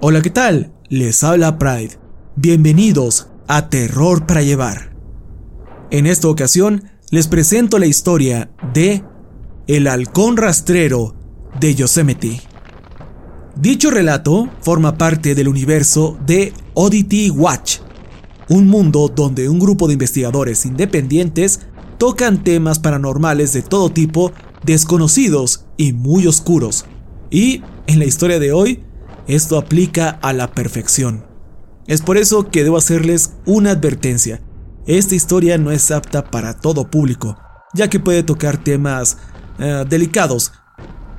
Hola, ¿qué tal? Les habla Pride. Bienvenidos a Terror para Llevar. En esta ocasión les presento la historia de El halcón rastrero de Yosemite. Dicho relato forma parte del universo de Oddity Watch, un mundo donde un grupo de investigadores independientes tocan temas paranormales de todo tipo, desconocidos y muy oscuros. Y en la historia de hoy, esto aplica a la perfección. Es por eso que debo hacerles una advertencia. Esta historia no es apta para todo público, ya que puede tocar temas eh, delicados.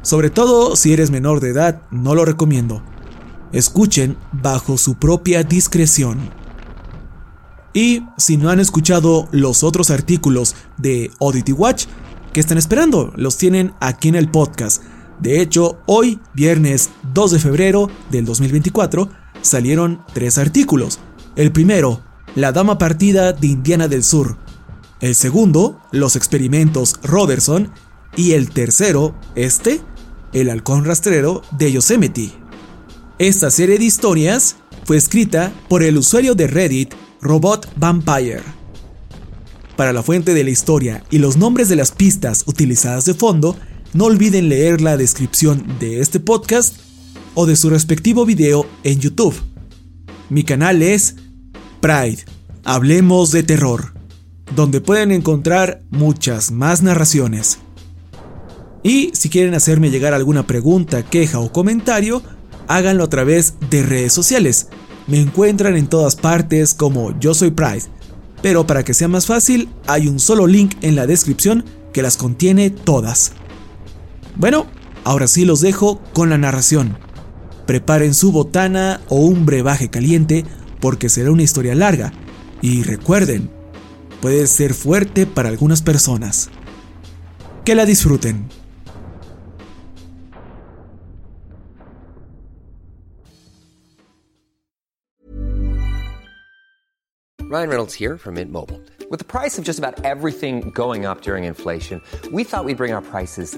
Sobre todo si eres menor de edad, no lo recomiendo. Escuchen bajo su propia discreción. Y si no han escuchado los otros artículos de Oddity Watch, ¿qué están esperando? Los tienen aquí en el podcast. De hecho, hoy, viernes 2 de febrero del 2024, salieron tres artículos. El primero, La Dama Partida de Indiana del Sur. El segundo, Los Experimentos Robertson. Y el tercero, este, El Halcón Rastrero de Yosemite. Esta serie de historias fue escrita por el usuario de Reddit Robot Vampire. Para la fuente de la historia y los nombres de las pistas utilizadas de fondo, no olviden leer la descripción de este podcast o de su respectivo video en YouTube. Mi canal es Pride, Hablemos de Terror, donde pueden encontrar muchas más narraciones. Y si quieren hacerme llegar alguna pregunta, queja o comentario, háganlo a través de redes sociales. Me encuentran en todas partes como Yo Soy Pride, pero para que sea más fácil, hay un solo link en la descripción que las contiene todas. Bueno, ahora sí los dejo con la narración. Preparen su botana o un brebaje caliente porque será una historia larga. Y recuerden, puede ser fuerte para algunas personas. Que la disfruten. Ryan Reynolds here from Mint Mobile. With the price of just about everything going up during inflation, we thought we'd bring our prices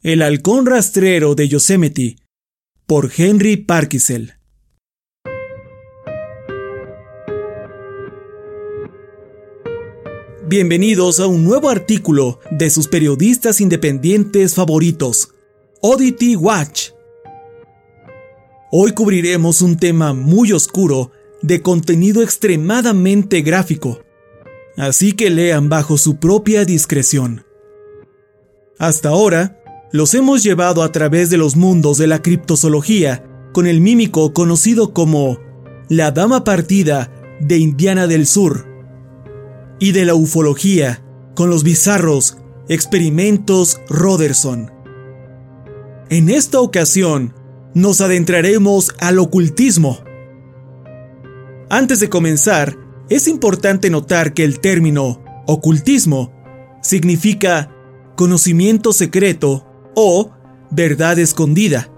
El halcón rastrero de Yosemite por Henry Parkisel. Bienvenidos a un nuevo artículo de sus periodistas independientes favoritos, Oddity Watch. Hoy cubriremos un tema muy oscuro de contenido extremadamente gráfico, así que lean bajo su propia discreción. Hasta ahora, los hemos llevado a través de los mundos de la criptozoología con el mímico conocido como la Dama Partida de Indiana del Sur y de la ufología con los bizarros experimentos Roderson. En esta ocasión, nos adentraremos al ocultismo. Antes de comenzar, es importante notar que el término ocultismo significa conocimiento secreto o verdad escondida,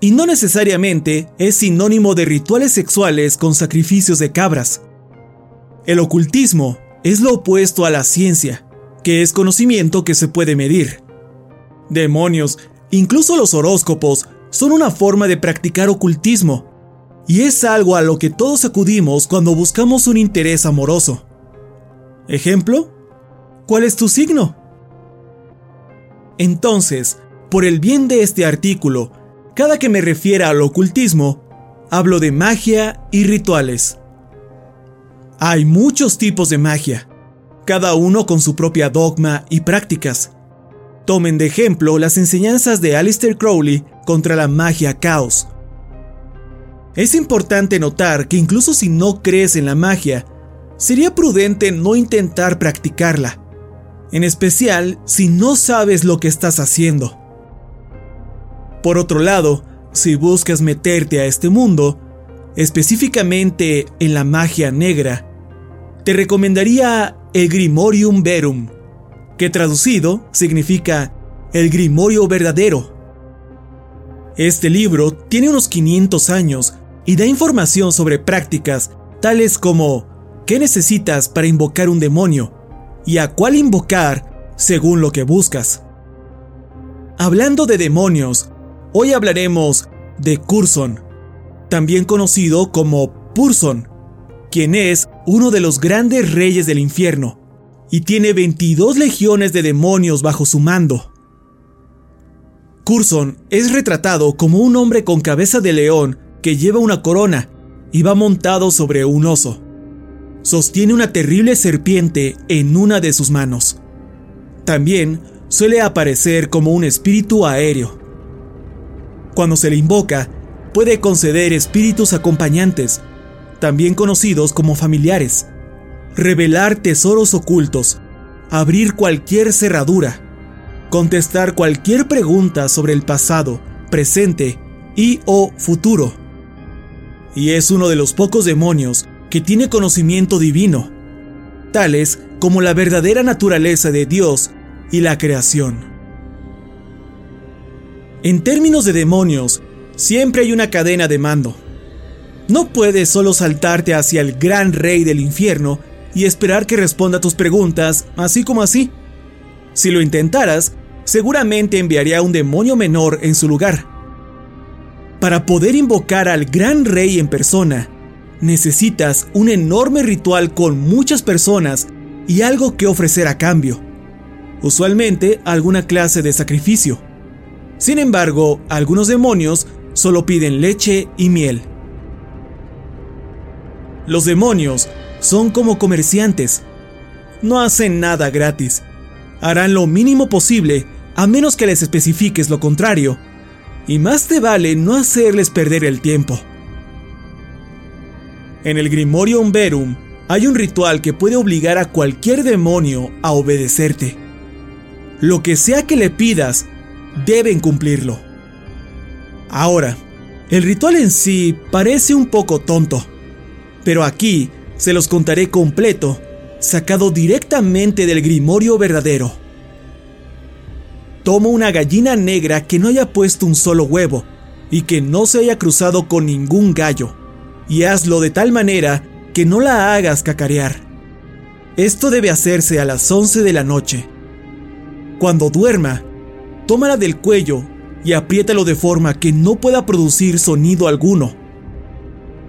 y no necesariamente es sinónimo de rituales sexuales con sacrificios de cabras. El ocultismo es lo opuesto a la ciencia, que es conocimiento que se puede medir. Demonios, incluso los horóscopos, son una forma de practicar ocultismo, y es algo a lo que todos acudimos cuando buscamos un interés amoroso. Ejemplo, ¿cuál es tu signo? Entonces, por el bien de este artículo, cada que me refiera al ocultismo, hablo de magia y rituales. Hay muchos tipos de magia, cada uno con su propia dogma y prácticas. Tomen de ejemplo las enseñanzas de Aleister Crowley contra la magia caos. Es importante notar que incluso si no crees en la magia, sería prudente no intentar practicarla, en especial si no sabes lo que estás haciendo. Por otro lado, si buscas meterte a este mundo, específicamente en la magia negra, te recomendaría el Grimorium Verum, que traducido significa el Grimorio verdadero. Este libro tiene unos 500 años y da información sobre prácticas tales como qué necesitas para invocar un demonio y a cuál invocar según lo que buscas. Hablando de demonios, hoy hablaremos de Curson, también conocido como Purson, quien es uno de los grandes reyes del infierno y tiene 22 legiones de demonios bajo su mando. Curson es retratado como un hombre con cabeza de león que lleva una corona y va montado sobre un oso. Sostiene una terrible serpiente en una de sus manos. También suele aparecer como un espíritu aéreo. Cuando se le invoca, puede conceder espíritus acompañantes también conocidos como familiares, revelar tesoros ocultos, abrir cualquier cerradura, contestar cualquier pregunta sobre el pasado, presente y o futuro. Y es uno de los pocos demonios que tiene conocimiento divino, tales como la verdadera naturaleza de Dios y la creación. En términos de demonios, siempre hay una cadena de mando. No puedes solo saltarte hacia el gran rey del infierno y esperar que responda a tus preguntas así como así. Si lo intentaras, seguramente enviaría a un demonio menor en su lugar. Para poder invocar al gran rey en persona, necesitas un enorme ritual con muchas personas y algo que ofrecer a cambio. Usualmente alguna clase de sacrificio. Sin embargo, algunos demonios solo piden leche y miel. Los demonios son como comerciantes. No hacen nada gratis. Harán lo mínimo posible a menos que les especifiques lo contrario. Y más te vale no hacerles perder el tiempo. En el Grimorium Verum hay un ritual que puede obligar a cualquier demonio a obedecerte. Lo que sea que le pidas, deben cumplirlo. Ahora, el ritual en sí parece un poco tonto pero aquí se los contaré completo, sacado directamente del grimorio verdadero. Toma una gallina negra que no haya puesto un solo huevo y que no se haya cruzado con ningún gallo, y hazlo de tal manera que no la hagas cacarear. Esto debe hacerse a las 11 de la noche. Cuando duerma, tómala del cuello y apriétalo de forma que no pueda producir sonido alguno.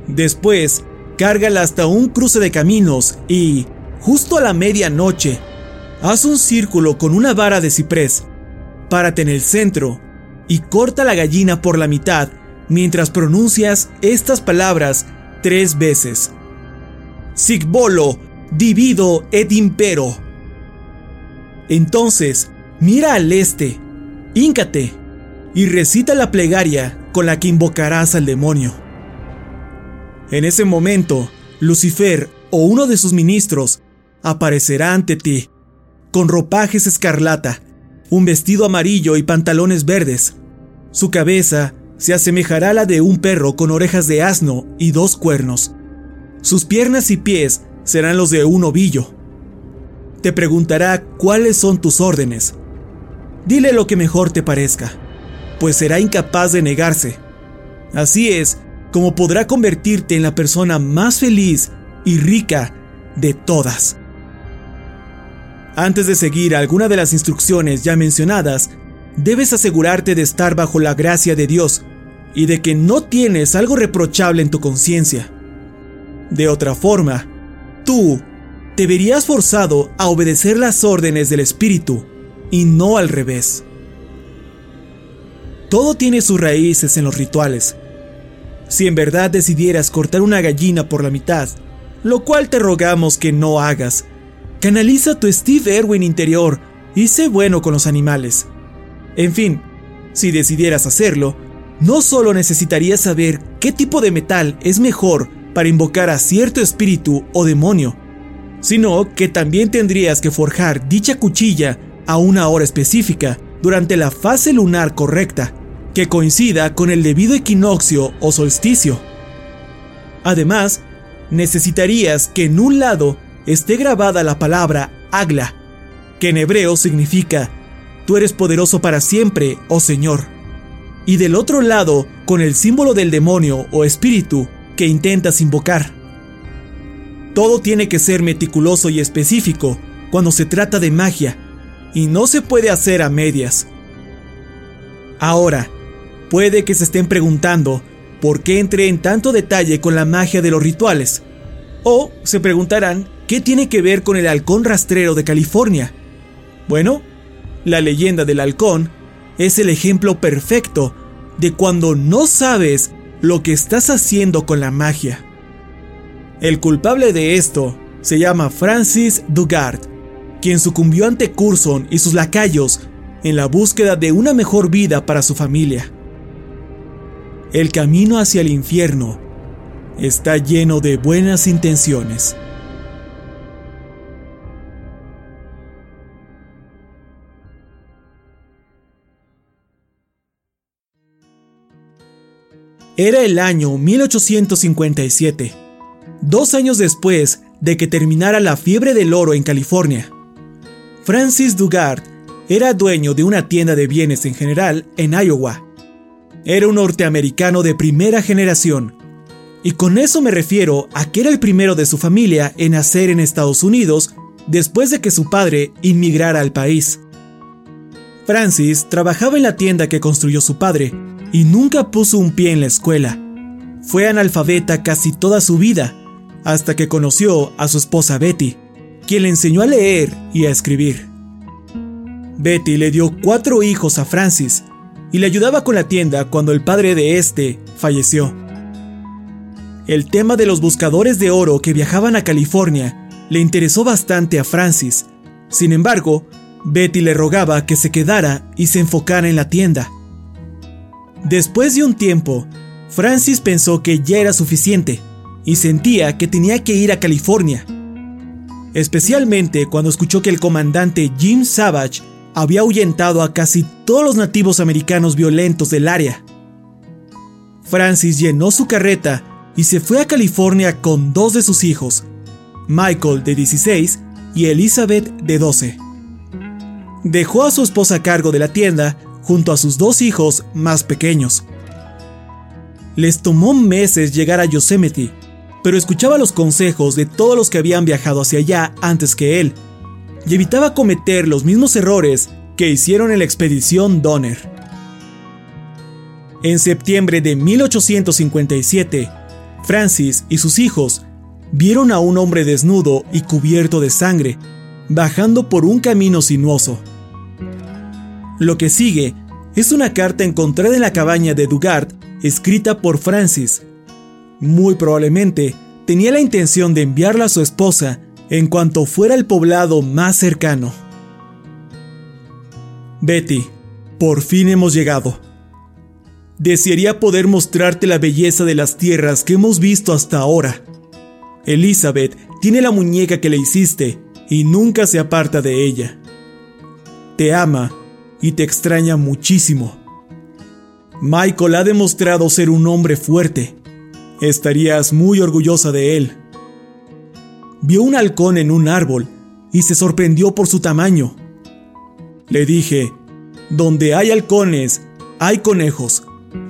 Después, cárgala hasta un cruce de caminos y, justo a la medianoche, haz un círculo con una vara de ciprés, párate en el centro y corta la gallina por la mitad mientras pronuncias estas palabras tres veces. Sig volo, divido et impero. Entonces, mira al este, híncate y recita la plegaria con la que invocarás al demonio. En ese momento, Lucifer o uno de sus ministros aparecerá ante ti, con ropajes escarlata, un vestido amarillo y pantalones verdes. Su cabeza se asemejará a la de un perro con orejas de asno y dos cuernos. Sus piernas y pies serán los de un ovillo. Te preguntará cuáles son tus órdenes. Dile lo que mejor te parezca, pues será incapaz de negarse. Así es como podrá convertirte en la persona más feliz y rica de todas. Antes de seguir alguna de las instrucciones ya mencionadas, debes asegurarte de estar bajo la gracia de Dios y de que no tienes algo reprochable en tu conciencia. De otra forma, tú te verías forzado a obedecer las órdenes del Espíritu y no al revés. Todo tiene sus raíces en los rituales. Si en verdad decidieras cortar una gallina por la mitad, lo cual te rogamos que no hagas, canaliza tu Steve Irwin interior y sé bueno con los animales. En fin, si decidieras hacerlo, no solo necesitarías saber qué tipo de metal es mejor para invocar a cierto espíritu o demonio, sino que también tendrías que forjar dicha cuchilla a una hora específica durante la fase lunar correcta, que coincida con el debido equinoccio o solsticio. Además, necesitarías que en un lado esté grabada la palabra Agla, que en hebreo significa Tú eres poderoso para siempre, oh Señor. Y del otro lado, con el símbolo del demonio o espíritu que intentas invocar. Todo tiene que ser meticuloso y específico cuando se trata de magia, y no se puede hacer a medias. Ahora, puede que se estén preguntando por qué entré en tanto detalle con la magia de los rituales, o se preguntarán qué tiene que ver con el halcón rastrero de California. Bueno, la leyenda del halcón es el ejemplo perfecto de cuando no sabes lo que estás haciendo con la magia. El culpable de esto se llama Francis Dugard, quien sucumbió ante Curson y sus lacayos en la búsqueda de una mejor vida para su familia. El camino hacia el infierno está lleno de buenas intenciones. Era el año 1857, dos años después de que terminara la fiebre del oro en California. Francis Dugard era dueño de una tienda de bienes en general en Iowa. Era un norteamericano de primera generación, y con eso me refiero a que era el primero de su familia en nacer en Estados Unidos después de que su padre inmigrara al país. Francis trabajaba en la tienda que construyó su padre, y nunca puso un pie en la escuela. Fue analfabeta casi toda su vida, hasta que conoció a su esposa Betty, quien le enseñó a leer y a escribir. Betty le dio cuatro hijos a Francis y le ayudaba con la tienda cuando el padre de este falleció. El tema de los buscadores de oro que viajaban a California le interesó bastante a Francis. Sin embargo, Betty le rogaba que se quedara y se enfocara en la tienda. Después de un tiempo, Francis pensó que ya era suficiente y sentía que tenía que ir a California. Especialmente cuando escuchó que el comandante Jim Savage había ahuyentado a casi todos los nativos americanos violentos del área. Francis llenó su carreta y se fue a California con dos de sus hijos, Michael de 16 y Elizabeth de 12. Dejó a su esposa a cargo de la tienda junto a sus dos hijos más pequeños. Les tomó meses llegar a Yosemite, pero escuchaba los consejos de todos los que habían viajado hacia allá antes que él, y evitaba cometer los mismos errores que hicieron en la expedición Donner. En septiembre de 1857, Francis y sus hijos vieron a un hombre desnudo y cubierto de sangre, bajando por un camino sinuoso. Lo que sigue es una carta encontrada en la cabaña de Dugard, escrita por Francis. Muy probablemente tenía la intención de enviarla a su esposa en cuanto fuera el poblado más cercano. Betty, por fin hemos llegado. Desearía poder mostrarte la belleza de las tierras que hemos visto hasta ahora. Elizabeth tiene la muñeca que le hiciste y nunca se aparta de ella. Te ama y te extraña muchísimo. Michael ha demostrado ser un hombre fuerte. Estarías muy orgullosa de él. Vio un halcón en un árbol y se sorprendió por su tamaño. Le dije, donde hay halcones, hay conejos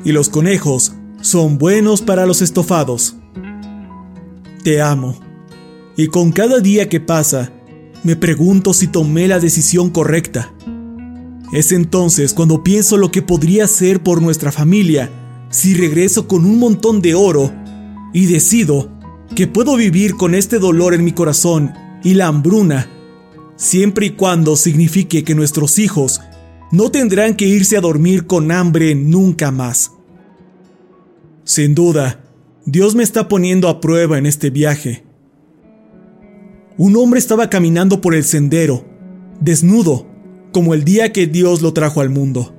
y los conejos son buenos para los estofados. Te amo, y con cada día que pasa, me pregunto si tomé la decisión correcta. Es entonces cuando pienso lo que podría ser por nuestra familia si regreso con un montón de oro y decido que puedo vivir con este dolor en mi corazón y la hambruna, siempre y cuando signifique que nuestros hijos no tendrán que irse a dormir con hambre nunca más. Sin duda, Dios me está poniendo a prueba en este viaje. Un hombre estaba caminando por el sendero, desnudo, como el día que Dios lo trajo al mundo,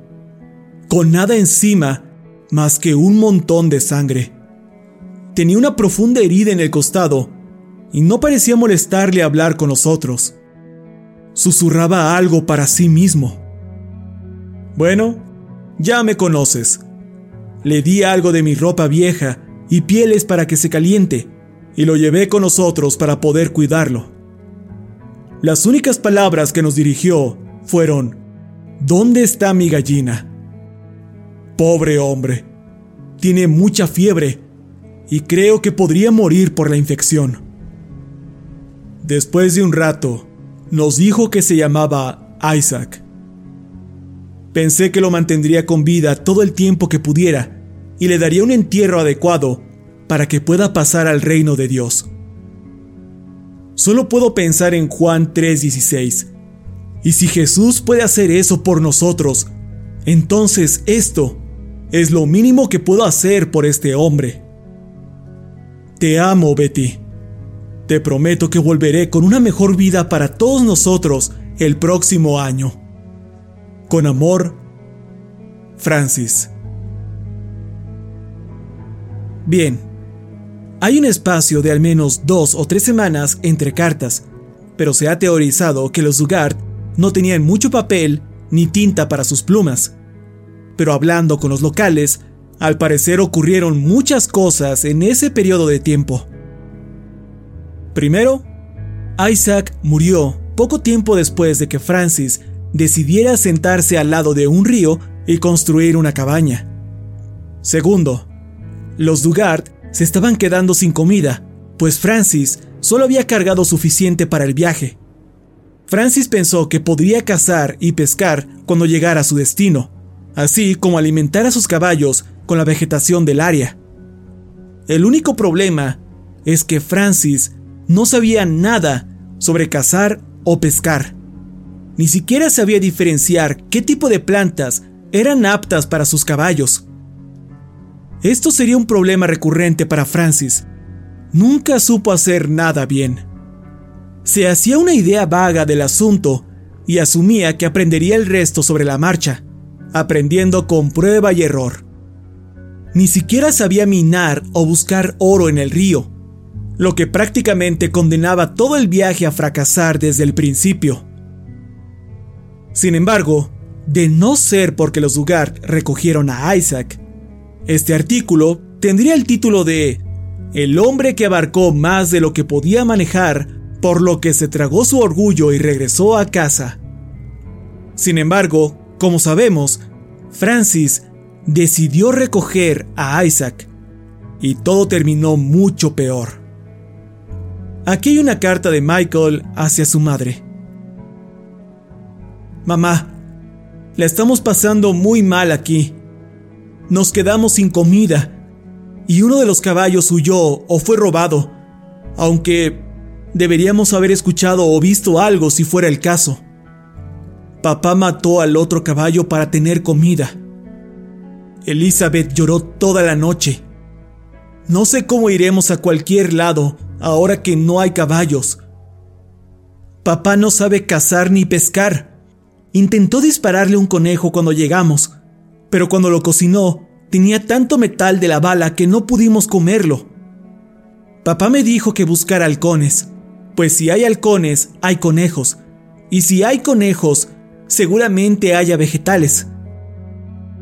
con nada encima más que un montón de sangre. Tenía una profunda herida en el costado y no parecía molestarle hablar con nosotros. Susurraba algo para sí mismo. Bueno, ya me conoces. Le di algo de mi ropa vieja y pieles para que se caliente, y lo llevé con nosotros para poder cuidarlo. Las únicas palabras que nos dirigió fueron, ¿Dónde está mi gallina? Pobre hombre, tiene mucha fiebre y creo que podría morir por la infección. Después de un rato, nos dijo que se llamaba Isaac Pensé que lo mantendría con vida todo el tiempo que pudiera y le daría un entierro adecuado para que pueda pasar al reino de Dios. Solo puedo pensar en Juan 3:16. Y si Jesús puede hacer eso por nosotros, entonces esto es lo mínimo que puedo hacer por este hombre. Te amo, Betty. Te prometo que volveré con una mejor vida para todos nosotros el próximo año. Con amor, Francis. Bien, hay un espacio de al menos dos o tres semanas entre cartas, pero se ha teorizado que los Dugard no tenían mucho papel ni tinta para sus plumas. Pero hablando con los locales, al parecer ocurrieron muchas cosas en ese periodo de tiempo. Primero, Isaac murió poco tiempo después de que Francis decidiera sentarse al lado de un río y construir una cabaña. Segundo, los Dugard se estaban quedando sin comida, pues Francis solo había cargado suficiente para el viaje. Francis pensó que podría cazar y pescar cuando llegara a su destino, así como alimentar a sus caballos con la vegetación del área. El único problema es que Francis no sabía nada sobre cazar o pescar. Ni siquiera sabía diferenciar qué tipo de plantas eran aptas para sus caballos. Esto sería un problema recurrente para Francis. Nunca supo hacer nada bien. Se hacía una idea vaga del asunto y asumía que aprendería el resto sobre la marcha, aprendiendo con prueba y error. Ni siquiera sabía minar o buscar oro en el río, lo que prácticamente condenaba todo el viaje a fracasar desde el principio. Sin embargo, de no ser porque los Dugard recogieron a Isaac, este artículo tendría el título de El hombre que abarcó más de lo que podía manejar, por lo que se tragó su orgullo y regresó a casa. Sin embargo, como sabemos, Francis decidió recoger a Isaac y todo terminó mucho peor. Aquí hay una carta de Michael hacia su madre. Mamá, la estamos pasando muy mal aquí. Nos quedamos sin comida y uno de los caballos huyó o fue robado. Aunque deberíamos haber escuchado o visto algo si fuera el caso. Papá mató al otro caballo para tener comida. Elizabeth lloró toda la noche. No sé cómo iremos a cualquier lado ahora que no hay caballos. Papá no sabe cazar ni pescar. Intentó dispararle un conejo cuando llegamos, pero cuando lo cocinó tenía tanto metal de la bala que no pudimos comerlo. Papá me dijo que buscara halcones, pues si hay halcones hay conejos, y si hay conejos seguramente haya vegetales.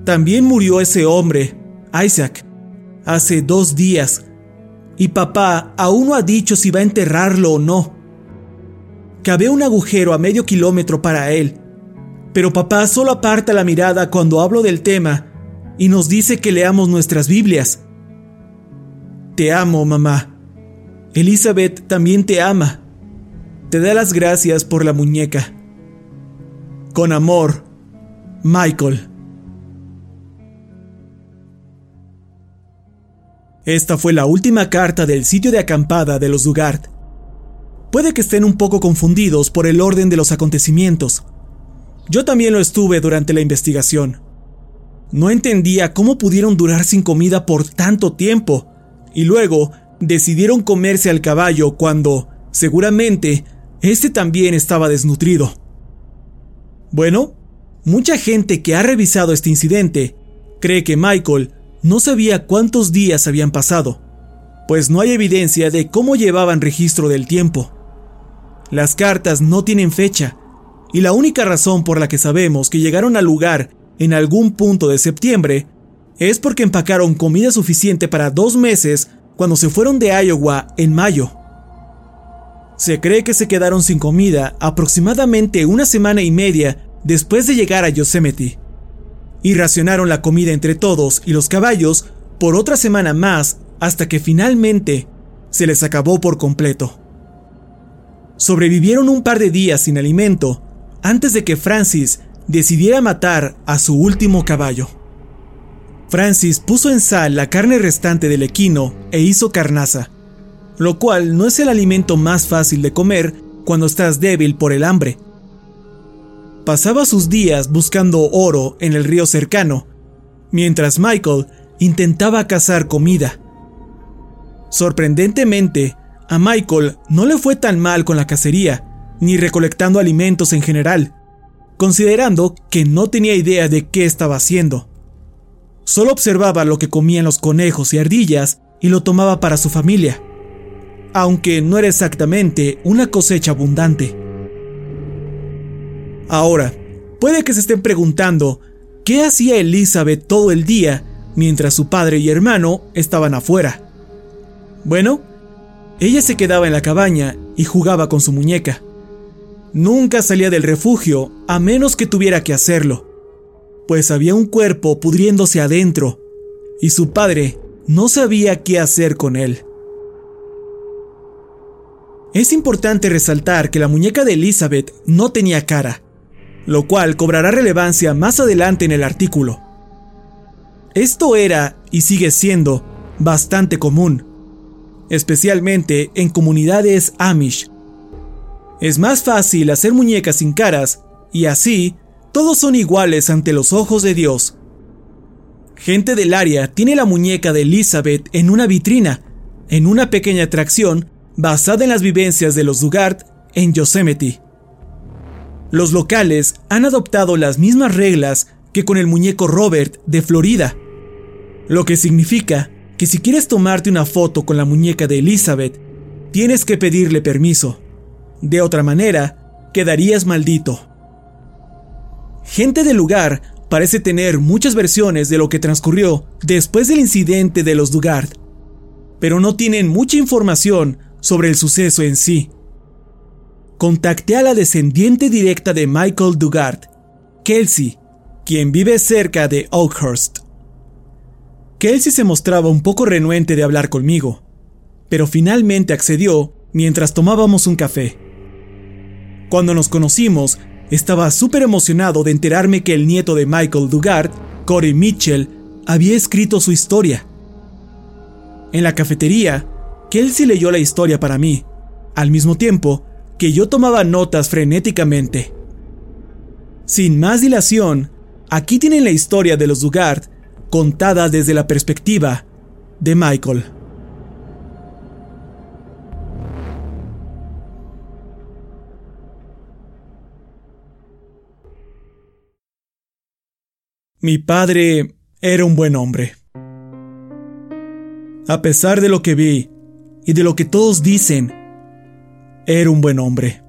También murió ese hombre, Isaac, hace dos días, y papá aún no ha dicho si va a enterrarlo o no. Cabe un agujero a medio kilómetro para él, pero papá solo aparta la mirada cuando hablo del tema y nos dice que leamos nuestras Biblias. Te amo, mamá. Elizabeth también te ama. Te da las gracias por la muñeca. Con amor, Michael. Esta fue la última carta del sitio de acampada de los Dugard. Puede que estén un poco confundidos por el orden de los acontecimientos. Yo también lo estuve durante la investigación. No entendía cómo pudieron durar sin comida por tanto tiempo, y luego decidieron comerse al caballo cuando, seguramente, este también estaba desnutrido. Bueno, mucha gente que ha revisado este incidente cree que Michael no sabía cuántos días habían pasado, pues no hay evidencia de cómo llevaban registro del tiempo. Las cartas no tienen fecha, y la única razón por la que sabemos que llegaron al lugar en algún punto de septiembre es porque empacaron comida suficiente para dos meses cuando se fueron de Iowa en mayo. Se cree que se quedaron sin comida aproximadamente una semana y media después de llegar a Yosemite y racionaron la comida entre todos y los caballos por otra semana más hasta que finalmente se les acabó por completo. Sobrevivieron un par de días sin alimento antes de que Francis decidiera matar a su último caballo. Francis puso en sal la carne restante del equino e hizo carnaza, lo cual no es el alimento más fácil de comer cuando estás débil por el hambre, pasaba sus días buscando oro en el río cercano, mientras Michael intentaba cazar comida. Sorprendentemente, a Michael no le fue tan mal con la cacería, ni recolectando alimentos en general, considerando que no tenía idea de qué estaba haciendo. Solo observaba lo que comían los conejos y ardillas y lo tomaba para su familia, aunque no era exactamente una cosecha abundante. Ahora, puede que se estén preguntando, ¿qué hacía Elizabeth todo el día mientras su padre y hermano estaban afuera? Bueno, ella se quedaba en la cabaña y jugaba con su muñeca. Nunca salía del refugio a menos que tuviera que hacerlo, pues había un cuerpo pudriéndose adentro y su padre no sabía qué hacer con él. Es importante resaltar que la muñeca de Elizabeth no tenía cara, lo cual cobrará relevancia más adelante en el artículo. Esto era, y sigue siendo, bastante común, especialmente en comunidades Amish. Es más fácil hacer muñecas sin caras, y así, todos son iguales ante los ojos de Dios. Gente del área tiene la muñeca de Elizabeth en una vitrina, en una pequeña atracción basada en las vivencias de los Dugard en Yosemite. Los locales han adoptado las mismas reglas que con el muñeco Robert de Florida, lo que significa que si quieres tomarte una foto con la muñeca de Elizabeth, tienes que pedirle permiso. De otra manera, quedarías maldito. Gente del lugar parece tener muchas versiones de lo que transcurrió después del incidente de los Dugard, pero no tienen mucha información sobre el suceso en sí contacté a la descendiente directa de Michael Dugard, Kelsey, quien vive cerca de Oakhurst. Kelsey se mostraba un poco renuente de hablar conmigo, pero finalmente accedió mientras tomábamos un café. Cuando nos conocimos, estaba súper emocionado de enterarme que el nieto de Michael Dugard, Corey Mitchell, había escrito su historia. En la cafetería, sí leyó la historia para mí, al mismo tiempo que yo tomaba notas frenéticamente. Sin más dilación, aquí tienen la historia de los Dugard contada desde la perspectiva de Michael. Mi padre era un buen hombre. A pesar de lo que vi y de lo que todos dicen, era un buen hombre.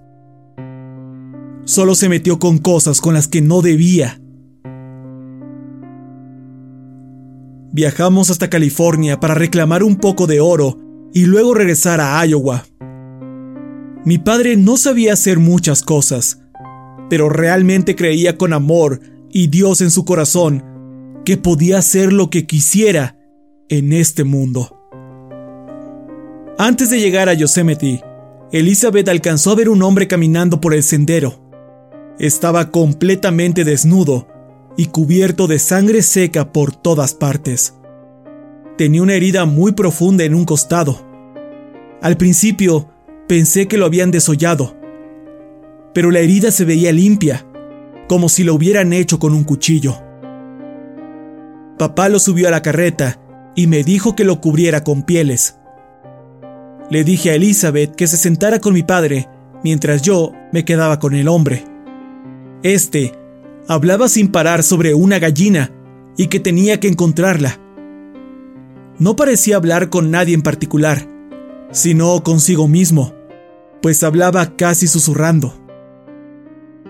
Solo se metió con cosas con las que no debía. Viajamos hasta California para reclamar un poco de oro y luego regresar a Iowa. Mi padre no sabía hacer muchas cosas, pero realmente creía con amor y Dios en su corazón que podía hacer lo que quisiera en este mundo. Antes de llegar a Yosemite, Elizabeth alcanzó a ver un hombre caminando por el sendero. Estaba completamente desnudo y cubierto de sangre seca por todas partes. Tenía una herida muy profunda en un costado. Al principio pensé que lo habían desollado, pero la herida se veía limpia como si lo hubieran hecho con un cuchillo. Papá lo subió a la carreta y me dijo que lo cubriera con pieles. Le dije a Elizabeth que se sentara con mi padre mientras yo me quedaba con el hombre. Este hablaba sin parar sobre una gallina y que tenía que encontrarla. No parecía hablar con nadie en particular, sino consigo mismo, pues hablaba casi susurrando.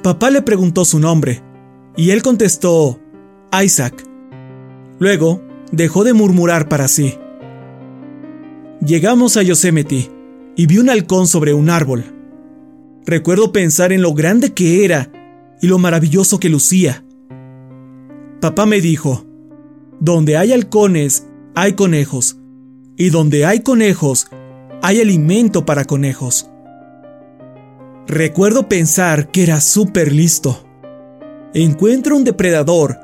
Papá le preguntó su nombre, y él contestó Isaac. Luego, dejó de murmurar para sí. Llegamos a Yosemite y vi un halcón sobre un árbol. Recuerdo pensar en lo grande que era y lo maravilloso que lucía. Papá me dijo, donde hay halcones, hay conejos, y donde hay conejos, hay alimento para conejos. Recuerdo pensar que era súper listo. Encuentra un depredador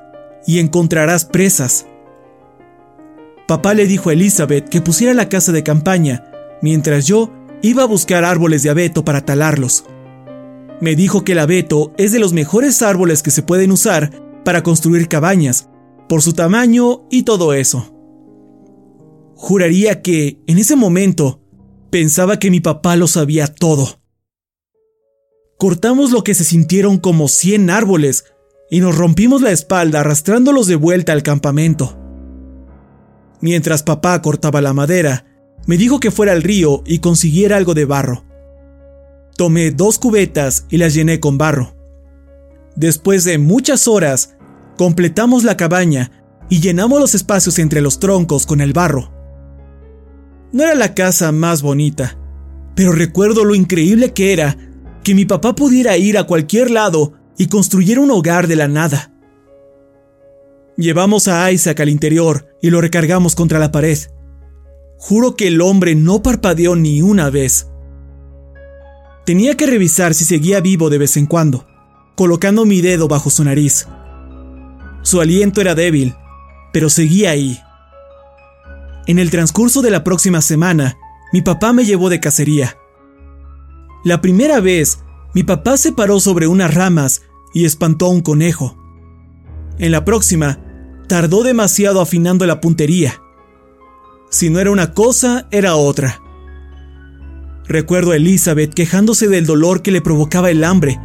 y encontrarás presas. Papá le dijo a Elizabeth que pusiera la casa de campaña, mientras yo iba a buscar árboles de abeto para talarlos. Me dijo que el abeto es de los mejores árboles que se pueden usar para construir cabañas, por su tamaño y todo eso. Juraría que, en ese momento, pensaba que mi papá lo sabía todo. Cortamos lo que se sintieron como 100 árboles y nos rompimos la espalda arrastrándolos de vuelta al campamento. Mientras papá cortaba la madera, me dijo que fuera al río y consiguiera algo de barro. Tomé dos cubetas y las llené con barro. Después de muchas horas, completamos la cabaña y llenamos los espacios entre los troncos con el barro. No era la casa más bonita, pero recuerdo lo increíble que era que mi papá pudiera ir a cualquier lado y construyera un hogar de la nada. Llevamos a Isaac al interior y lo recargamos contra la pared. Juro que el hombre no parpadeó ni una vez. Tenía que revisar si seguía vivo de vez en cuando, colocando mi dedo bajo su nariz. Su aliento era débil, pero seguía ahí. En el transcurso de la próxima semana, mi papá me llevó de cacería. La primera vez, mi papá se paró sobre unas ramas y espantó a un conejo. En la próxima, tardó demasiado afinando la puntería. Si no era una cosa, era otra. Recuerdo a Elizabeth quejándose del dolor que le provocaba el hambre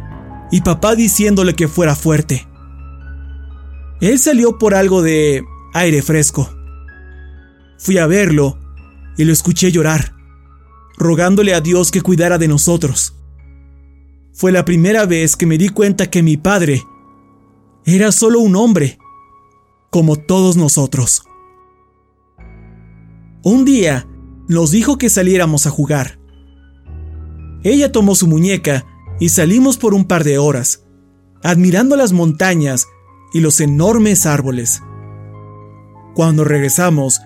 y papá diciéndole que fuera fuerte. Él salió por algo de aire fresco. Fui a verlo y lo escuché llorar rogándole a Dios que cuidara de nosotros. Fue la primera vez que me di cuenta que mi padre era solo un hombre, como todos nosotros. Un día nos dijo que saliéramos a jugar. Ella tomó su muñeca y salimos por un par de horas, admirando las montañas y los enormes árboles. Cuando regresamos,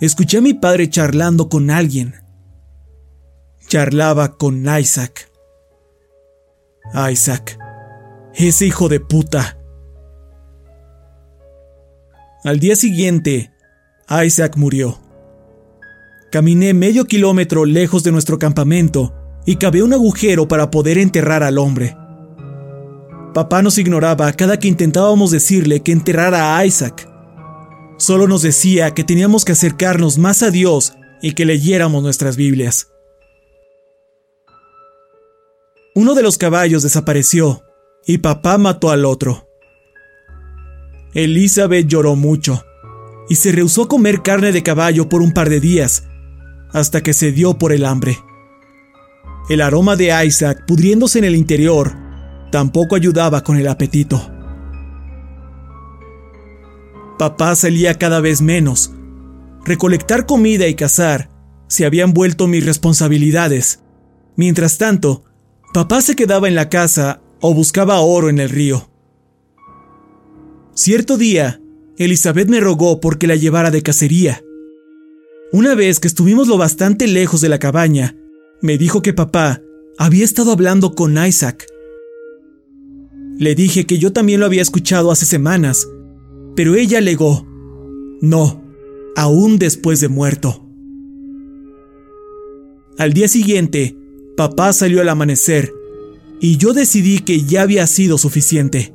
escuché a mi padre charlando con alguien charlaba con Isaac. Isaac, ese hijo de puta. Al día siguiente, Isaac murió. Caminé medio kilómetro lejos de nuestro campamento y cavé un agujero para poder enterrar al hombre. Papá nos ignoraba cada que intentábamos decirle que enterrara a Isaac. Solo nos decía que teníamos que acercarnos más a Dios y que leyéramos nuestras Biblias. Uno de los caballos desapareció y papá mató al otro. Elizabeth lloró mucho y se rehusó a comer carne de caballo por un par de días, hasta que se dio por el hambre. El aroma de Isaac pudriéndose en el interior tampoco ayudaba con el apetito. Papá salía cada vez menos. Recolectar comida y cazar se habían vuelto mis responsabilidades. Mientras tanto, papá se quedaba en la casa o buscaba oro en el río. Cierto día, Elizabeth me rogó porque la llevara de cacería. Una vez que estuvimos lo bastante lejos de la cabaña, me dijo que papá había estado hablando con Isaac. Le dije que yo también lo había escuchado hace semanas, pero ella alegó, no, aún después de muerto. Al día siguiente, papá salió al amanecer y yo decidí que ya había sido suficiente.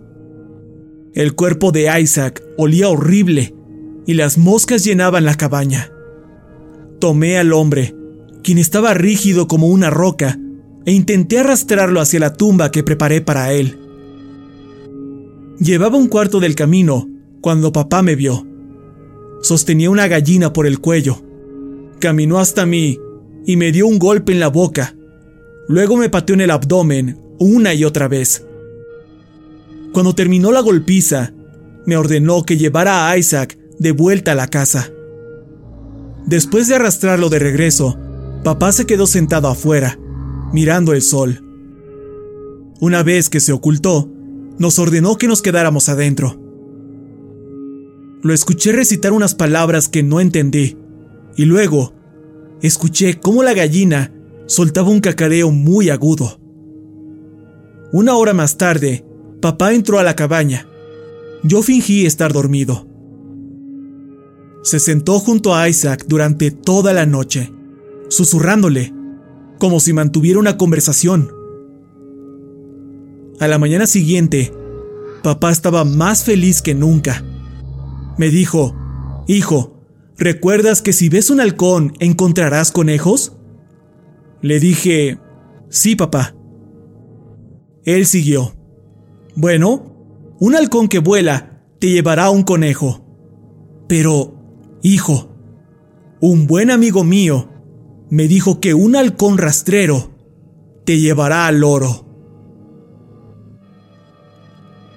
El cuerpo de Isaac olía horrible y las moscas llenaban la cabaña. Tomé al hombre, quien estaba rígido como una roca, e intenté arrastrarlo hacia la tumba que preparé para él. Llevaba un cuarto del camino cuando papá me vio. Sostenía una gallina por el cuello. Caminó hasta mí y me dio un golpe en la boca. Luego me pateó en el abdomen una y otra vez. Cuando terminó la golpiza, me ordenó que llevara a Isaac de vuelta a la casa. Después de arrastrarlo de regreso, papá se quedó sentado afuera, mirando el sol. Una vez que se ocultó, nos ordenó que nos quedáramos adentro. Lo escuché recitar unas palabras que no entendí, y luego escuché cómo la gallina soltaba un cacareo muy agudo. Una hora más tarde, papá entró a la cabaña. Yo fingí estar dormido. Se sentó junto a Isaac durante toda la noche, susurrándole, como si mantuviera una conversación. A la mañana siguiente, papá estaba más feliz que nunca. Me dijo, Hijo, ¿recuerdas que si ves un halcón encontrarás conejos? Le dije, Sí, papá. Él siguió. Bueno, un halcón que vuela te llevará a un conejo. Pero Hijo, un buen amigo mío me dijo que un halcón rastrero te llevará al oro.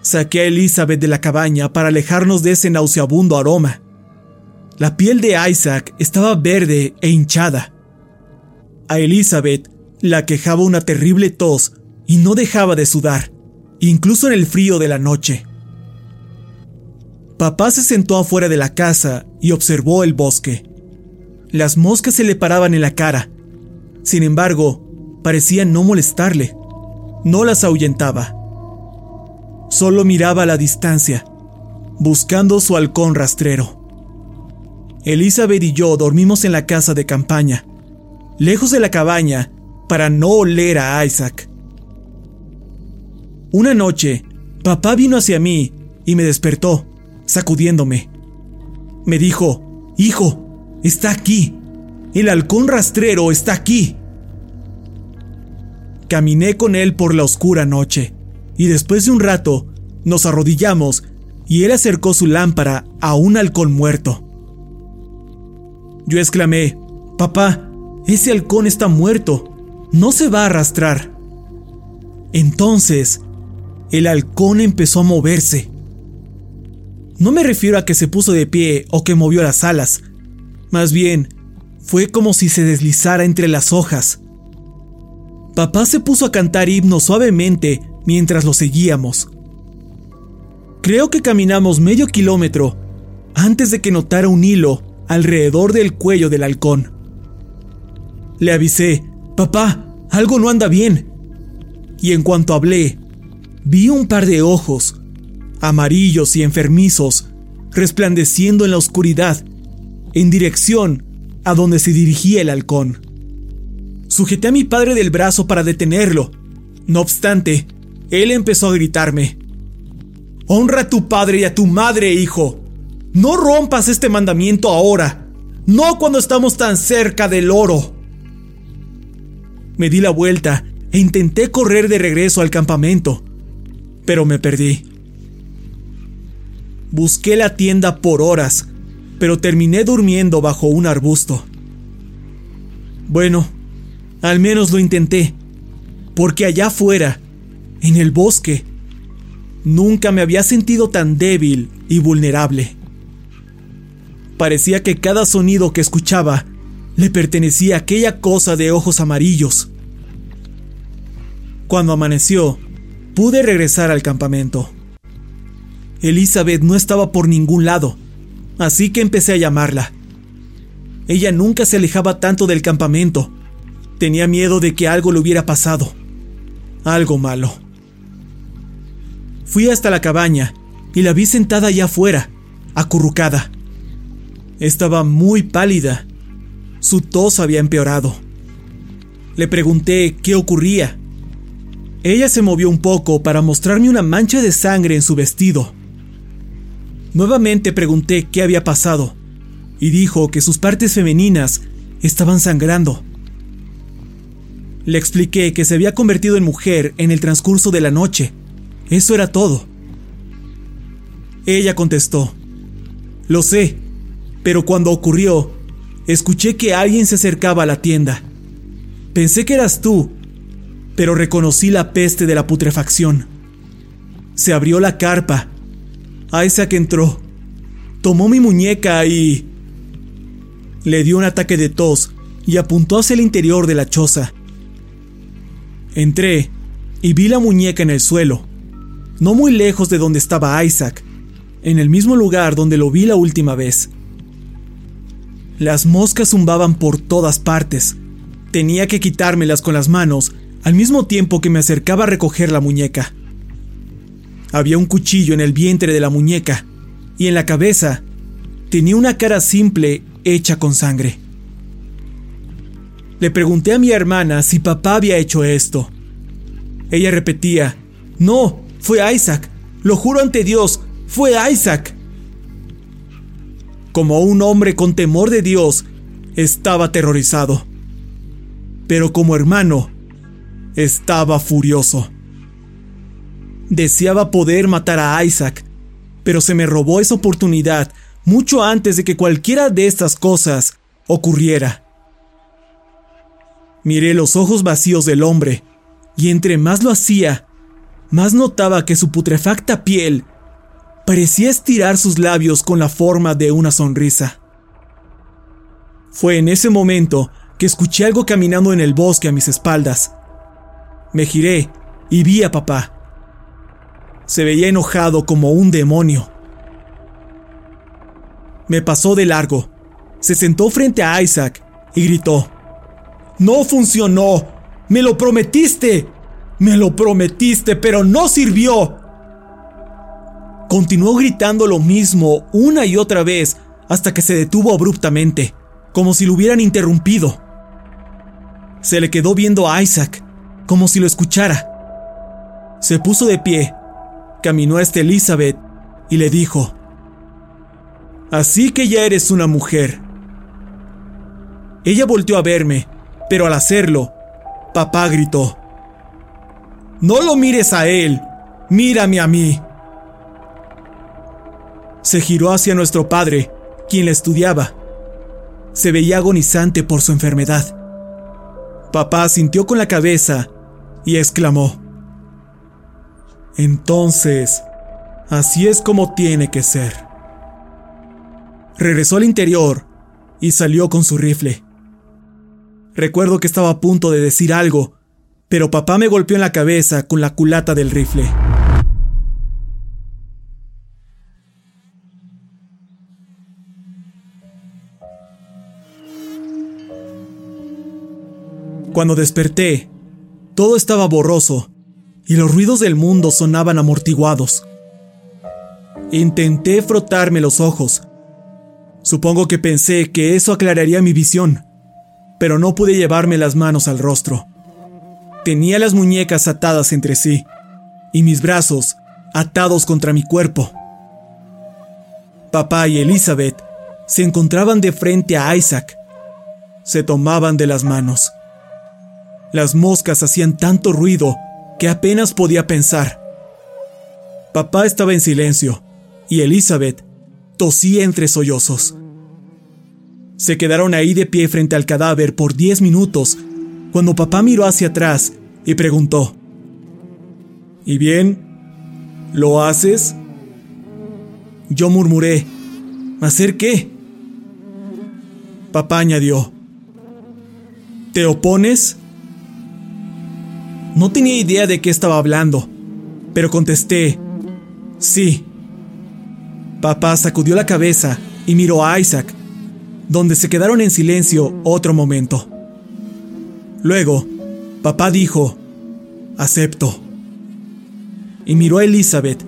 Saqué a Elizabeth de la cabaña para alejarnos de ese nauseabundo aroma. La piel de Isaac estaba verde e hinchada. A Elizabeth la quejaba una terrible tos y no dejaba de sudar, incluso en el frío de la noche. Papá se sentó afuera de la casa y observó el bosque. Las moscas se le paraban en la cara. Sin embargo, parecían no molestarle. No las ahuyentaba. Solo miraba a la distancia, buscando su halcón rastrero. Elizabeth y yo dormimos en la casa de campaña, lejos de la cabaña, para no oler a Isaac. Una noche, papá vino hacia mí y me despertó sacudiéndome. Me dijo, Hijo, está aquí. El halcón rastrero está aquí. Caminé con él por la oscura noche, y después de un rato nos arrodillamos y él acercó su lámpara a un halcón muerto. Yo exclamé, Papá, ese halcón está muerto, no se va a arrastrar. Entonces, el halcón empezó a moverse. No me refiero a que se puso de pie o que movió las alas. Más bien, fue como si se deslizara entre las hojas. Papá se puso a cantar himnos suavemente mientras lo seguíamos. Creo que caminamos medio kilómetro antes de que notara un hilo alrededor del cuello del halcón. Le avisé, papá, algo no anda bien. Y en cuanto hablé, vi un par de ojos amarillos y enfermizos, resplandeciendo en la oscuridad, en dirección a donde se dirigía el halcón. Sujeté a mi padre del brazo para detenerlo. No obstante, él empezó a gritarme. Honra a tu padre y a tu madre, hijo. No rompas este mandamiento ahora. No cuando estamos tan cerca del oro. Me di la vuelta e intenté correr de regreso al campamento, pero me perdí. Busqué la tienda por horas, pero terminé durmiendo bajo un arbusto. Bueno, al menos lo intenté, porque allá afuera, en el bosque, nunca me había sentido tan débil y vulnerable. Parecía que cada sonido que escuchaba le pertenecía a aquella cosa de ojos amarillos. Cuando amaneció, pude regresar al campamento. Elizabeth no estaba por ningún lado, así que empecé a llamarla. Ella nunca se alejaba tanto del campamento. Tenía miedo de que algo le hubiera pasado. Algo malo. Fui hasta la cabaña y la vi sentada allá afuera, acurrucada. Estaba muy pálida. Su tos había empeorado. Le pregunté qué ocurría. Ella se movió un poco para mostrarme una mancha de sangre en su vestido. Nuevamente pregunté qué había pasado y dijo que sus partes femeninas estaban sangrando. Le expliqué que se había convertido en mujer en el transcurso de la noche. Eso era todo. Ella contestó, Lo sé, pero cuando ocurrió, escuché que alguien se acercaba a la tienda. Pensé que eras tú, pero reconocí la peste de la putrefacción. Se abrió la carpa. Isaac entró. Tomó mi muñeca y... Le dio un ataque de tos y apuntó hacia el interior de la choza. Entré y vi la muñeca en el suelo, no muy lejos de donde estaba Isaac, en el mismo lugar donde lo vi la última vez. Las moscas zumbaban por todas partes. Tenía que quitármelas con las manos al mismo tiempo que me acercaba a recoger la muñeca. Había un cuchillo en el vientre de la muñeca y en la cabeza tenía una cara simple hecha con sangre. Le pregunté a mi hermana si papá había hecho esto. Ella repetía, no, fue Isaac, lo juro ante Dios, fue Isaac. Como un hombre con temor de Dios, estaba aterrorizado. Pero como hermano, estaba furioso. Deseaba poder matar a Isaac, pero se me robó esa oportunidad mucho antes de que cualquiera de estas cosas ocurriera. Miré los ojos vacíos del hombre, y entre más lo hacía, más notaba que su putrefacta piel parecía estirar sus labios con la forma de una sonrisa. Fue en ese momento que escuché algo caminando en el bosque a mis espaldas. Me giré y vi a papá. Se veía enojado como un demonio. Me pasó de largo. Se sentó frente a Isaac y gritó. No funcionó. Me lo prometiste. Me lo prometiste, pero no sirvió. Continuó gritando lo mismo una y otra vez hasta que se detuvo abruptamente, como si lo hubieran interrumpido. Se le quedó viendo a Isaac, como si lo escuchara. Se puso de pie, caminó hasta Elizabeth y le dijo, Así que ya eres una mujer. Ella volteó a verme, pero al hacerlo, papá gritó, No lo mires a él, mírame a mí. Se giró hacia nuestro padre, quien le estudiaba. Se veía agonizante por su enfermedad. Papá sintió con la cabeza y exclamó, Entonces, así es como tiene que ser. Regresó al interior y salió con su rifle. Recuerdo que estaba a punto de decir algo, pero papá me golpeó en la cabeza con la culata del rifle. Cuando desperté, todo estaba borroso y los ruidos del mundo sonaban amortiguados. Intenté frotarme los ojos, Supongo que pensé que eso aclararía mi visión, pero no pude llevarme las manos al rostro. Tenía las muñecas atadas entre sí y mis brazos atados contra mi cuerpo. Papá y Elizabeth se encontraban de frente a Isaac. Se tomaban de las manos. Las moscas hacían tanto ruido que apenas podía pensar. Papá estaba en silencio y Elizabeth tosía entre sollozos. Se quedaron ahí de pie frente al cadáver por diez minutos cuando papá miró hacia atrás y preguntó, ¿Y bien? ¿Lo haces? Yo murmuré, ¿hacer qué? Papá añadió, ¿te opones? No tenía idea de qué estaba hablando, pero contesté, sí. Papá sacudió la cabeza y miró a Isaac, donde se quedaron en silencio otro momento. Luego, papá dijo, acepto. Y miró a Elizabeth,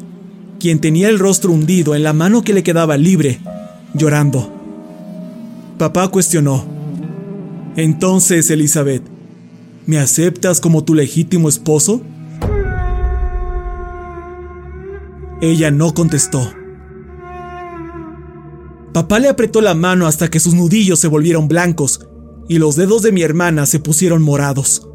quien tenía el rostro hundido en la mano que le quedaba libre, llorando. Papá cuestionó, entonces, Elizabeth, ¿me aceptas como tu legítimo esposo? Ella no contestó. Papá le apretó la mano hasta que sus nudillos se volvieron blancos y los dedos de mi hermana se pusieron morados.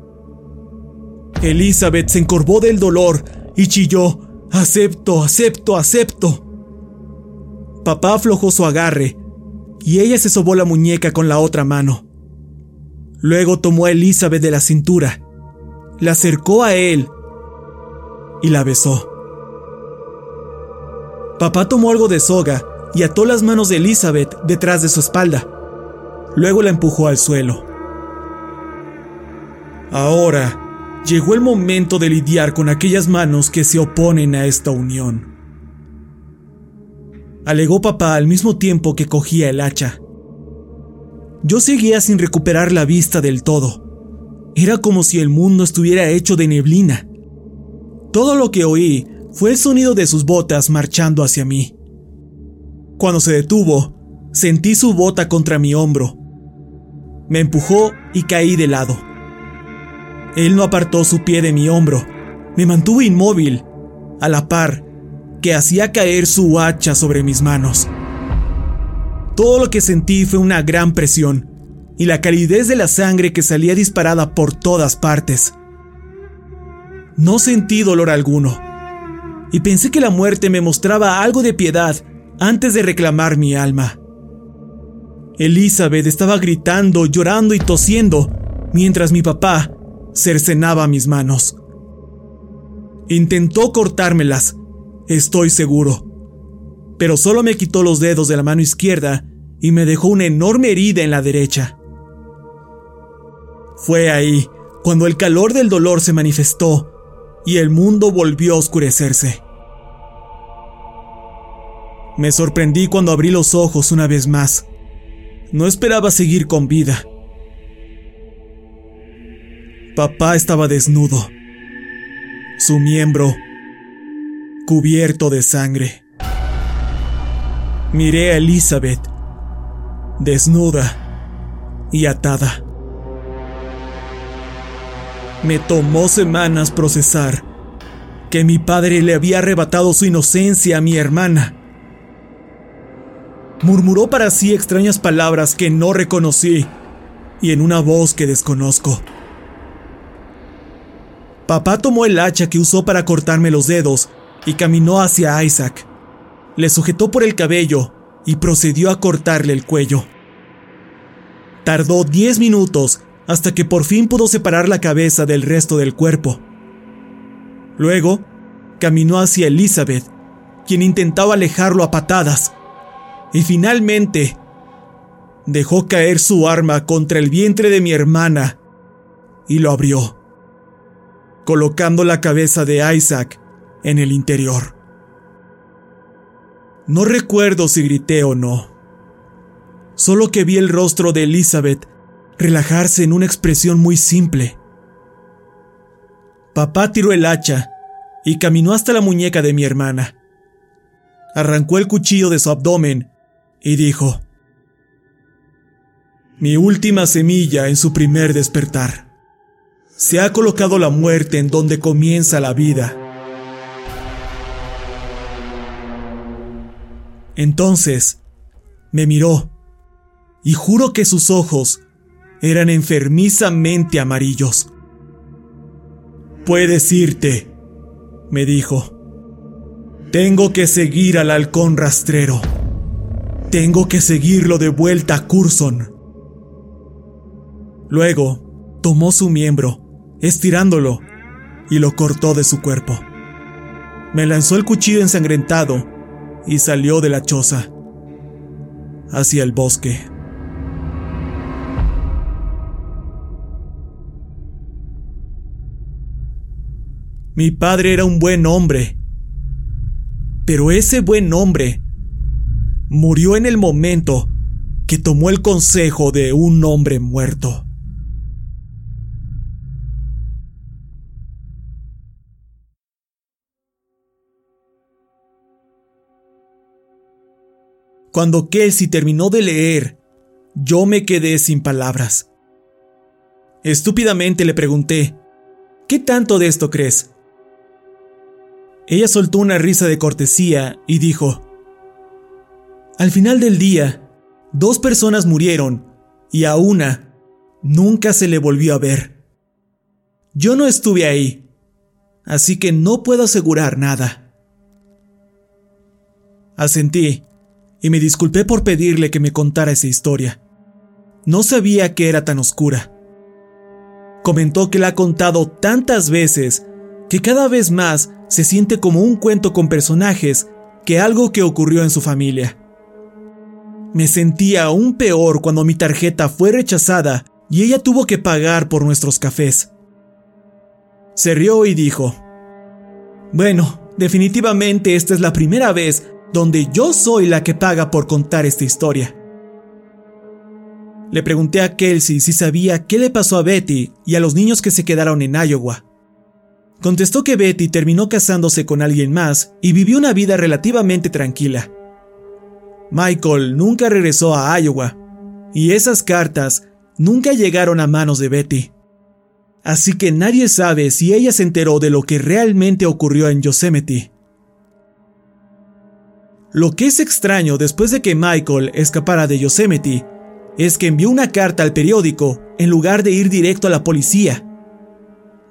Elizabeth se encorvó del dolor y chilló, acepto, acepto, acepto. Papá aflojó su agarre y ella se sobó la muñeca con la otra mano. Luego tomó a Elizabeth de la cintura, la acercó a él y la besó. Papá tomó algo de soga y ató las manos de Elizabeth detrás de su espalda. Luego la empujó al suelo. Ahora llegó el momento de lidiar con aquellas manos que se oponen a esta unión. Alegó papá al mismo tiempo que cogía el hacha. Yo seguía sin recuperar la vista del todo. Era como si el mundo estuviera hecho de neblina. Todo lo que oí fue el sonido de sus botas marchando hacia mí. Cuando se detuvo, sentí su bota contra mi hombro. Me empujó y caí de lado. Él no apartó su pie de mi hombro. Me mantuvo inmóvil, a la par, que hacía caer su hacha sobre mis manos. Todo lo que sentí fue una gran presión y la calidez de la sangre que salía disparada por todas partes. No sentí dolor alguno, y pensé que la muerte me mostraba algo de piedad antes de reclamar mi alma. Elizabeth estaba gritando, llorando y tosiendo, mientras mi papá cercenaba mis manos. Intentó cortármelas, estoy seguro, pero solo me quitó los dedos de la mano izquierda y me dejó una enorme herida en la derecha. Fue ahí cuando el calor del dolor se manifestó y el mundo volvió a oscurecerse. Me sorprendí cuando abrí los ojos una vez más. No esperaba seguir con vida. Papá estaba desnudo. Su miembro cubierto de sangre. Miré a Elizabeth, desnuda y atada. Me tomó semanas procesar que mi padre le había arrebatado su inocencia a mi hermana Murmuró para sí extrañas palabras que no reconocí y en una voz que desconozco. Papá tomó el hacha que usó para cortarme los dedos y caminó hacia Isaac. Le sujetó por el cabello y procedió a cortarle el cuello. Tardó diez minutos hasta que por fin pudo separar la cabeza del resto del cuerpo. Luego, caminó hacia Elizabeth, quien intentaba alejarlo a patadas y finalmente dejó caer su arma contra el vientre de mi hermana y lo abrió, colocando la cabeza de Isaac en el interior. No recuerdo si grité o no, solo que vi el rostro de Elizabeth relajarse en una expresión muy simple. Papá tiró el hacha y caminó hasta la muñeca de mi hermana. Arrancó el cuchillo de su abdomen y dijo, Mi última semilla en su primer despertar. Se ha colocado la muerte en donde comienza la vida. Entonces, me miró, y juro que sus ojos eran enfermizamente amarillos. Puedes irte, me dijo. Tengo que seguir al halcón rastrero. Tengo que seguirlo de vuelta a Curson. Luego, tomó su miembro, estirándolo, y lo cortó de su cuerpo. Me lanzó el cuchillo ensangrentado y salió de la choza hacia el bosque. Mi padre era un buen hombre, pero ese buen hombre murió en el momento que tomó el consejo de un hombre muerto. Cuando Kelsey terminó de leer, yo me quedé sin palabras. Estúpidamente le pregunté, ¿qué tanto de esto crees? Ella soltó una risa de cortesía y dijo, Al final del día, dos personas murieron y a una nunca se le volvió a ver. Yo no estuve ahí, así que no puedo asegurar nada. Asentí y me disculpé por pedirle que me contara esa historia. No sabía que era tan oscura. Comentó que la ha contado tantas veces que cada vez más se siente como un cuento con personajes que algo que ocurrió en su familia. Me sentía aún peor cuando mi tarjeta fue rechazada y ella tuvo que pagar por nuestros cafés. Se rió y dijo, Bueno, definitivamente esta es la primera vez donde yo soy la que paga por contar esta historia. Le pregunté a Kelsey si sabía qué le pasó a Betty y a los niños que se quedaron en Iowa. Contestó que Betty terminó casándose con alguien más y vivió una vida relativamente tranquila. Michael nunca regresó a Iowa, y esas cartas nunca llegaron a manos de Betty. Así que nadie sabe si ella se enteró de lo que realmente ocurrió en Yosemite. Lo que es extraño después de que Michael escapara de Yosemite es que envió una carta al periódico en lugar de ir directo a la policía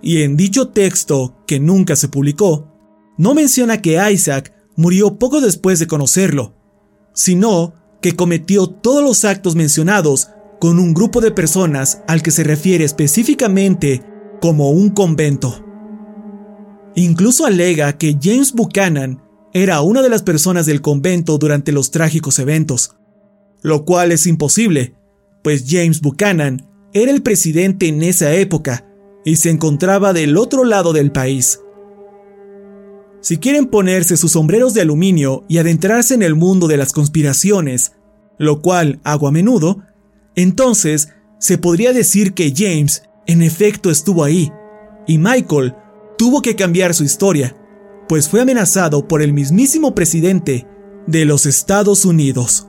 y en dicho texto, que nunca se publicó, no menciona que Isaac murió poco después de conocerlo, sino que cometió todos los actos mencionados con un grupo de personas al que se refiere específicamente como un convento. Incluso alega que James Buchanan era una de las personas del convento durante los trágicos eventos, lo cual es imposible, pues James Buchanan era el presidente en esa época y se encontraba del otro lado del país. Si quieren ponerse sus sombreros de aluminio y adentrarse en el mundo de las conspiraciones, lo cual hago a menudo, entonces se podría decir que James en efecto estuvo ahí, y Michael tuvo que cambiar su historia, pues fue amenazado por el mismísimo presidente de los Estados Unidos.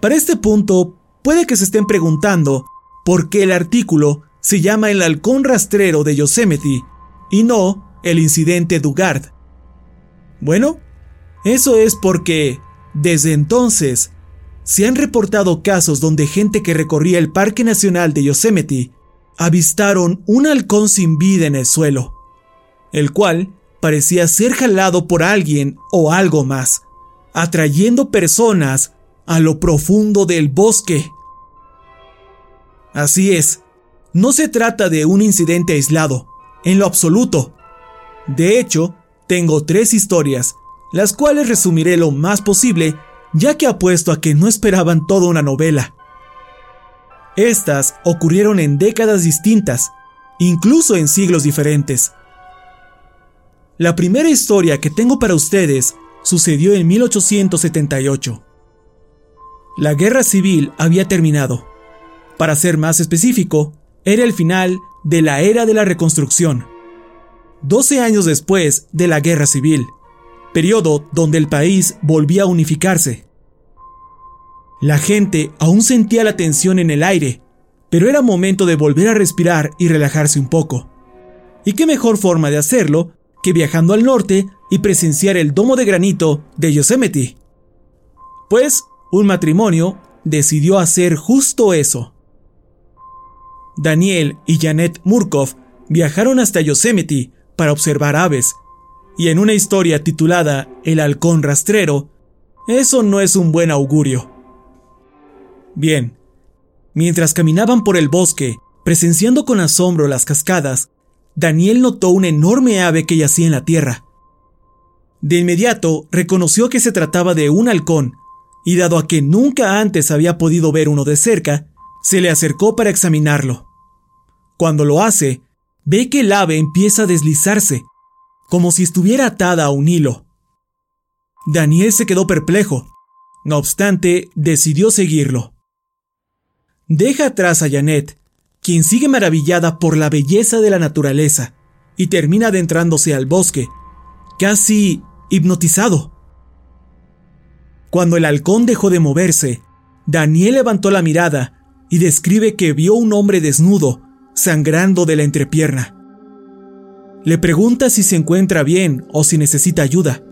Para este punto, puede que se estén preguntando por qué el artículo se llama El halcón rastrero de Yosemite y no el incidente Dugard. Bueno, eso es porque, desde entonces, se han reportado casos donde gente que recorría el Parque Nacional de Yosemite avistaron un halcón sin vida en el suelo, el cual parecía ser jalado por alguien o algo más, atrayendo personas a lo profundo del bosque. Así es, no se trata de un incidente aislado, en lo absoluto. De hecho, tengo tres historias, las cuales resumiré lo más posible, ya que apuesto a que no esperaban toda una novela. Estas ocurrieron en décadas distintas, incluso en siglos diferentes. La primera historia que tengo para ustedes sucedió en 1878. La guerra civil había terminado. Para ser más específico, era el final de la era de la reconstrucción. 12 años después de la Guerra Civil, periodo donde el país volvía a unificarse. La gente aún sentía la tensión en el aire, pero era momento de volver a respirar y relajarse un poco. ¿Y qué mejor forma de hacerlo que viajando al norte y presenciar el domo de granito de Yosemite? Pues un matrimonio decidió hacer justo eso. Daniel y Janet Murkoff viajaron hasta Yosemite para observar aves, y en una historia titulada El halcón rastrero, eso no es un buen augurio. Bien, mientras caminaban por el bosque, presenciando con asombro las cascadas, Daniel notó una enorme ave que yacía en la tierra. De inmediato reconoció que se trataba de un halcón, y dado a que nunca antes había podido ver uno de cerca, se le acercó para examinarlo. Cuando lo hace, ve que el ave empieza a deslizarse, como si estuviera atada a un hilo. Daniel se quedó perplejo. No obstante, decidió seguirlo. Deja atrás a Janet, quien sigue maravillada por la belleza de la naturaleza, y termina adentrándose al bosque, casi hipnotizado. Cuando el halcón dejó de moverse, Daniel levantó la mirada y describe que vio un hombre desnudo, sangrando de la entrepierna. Le pregunta si se encuentra bien o si necesita ayuda,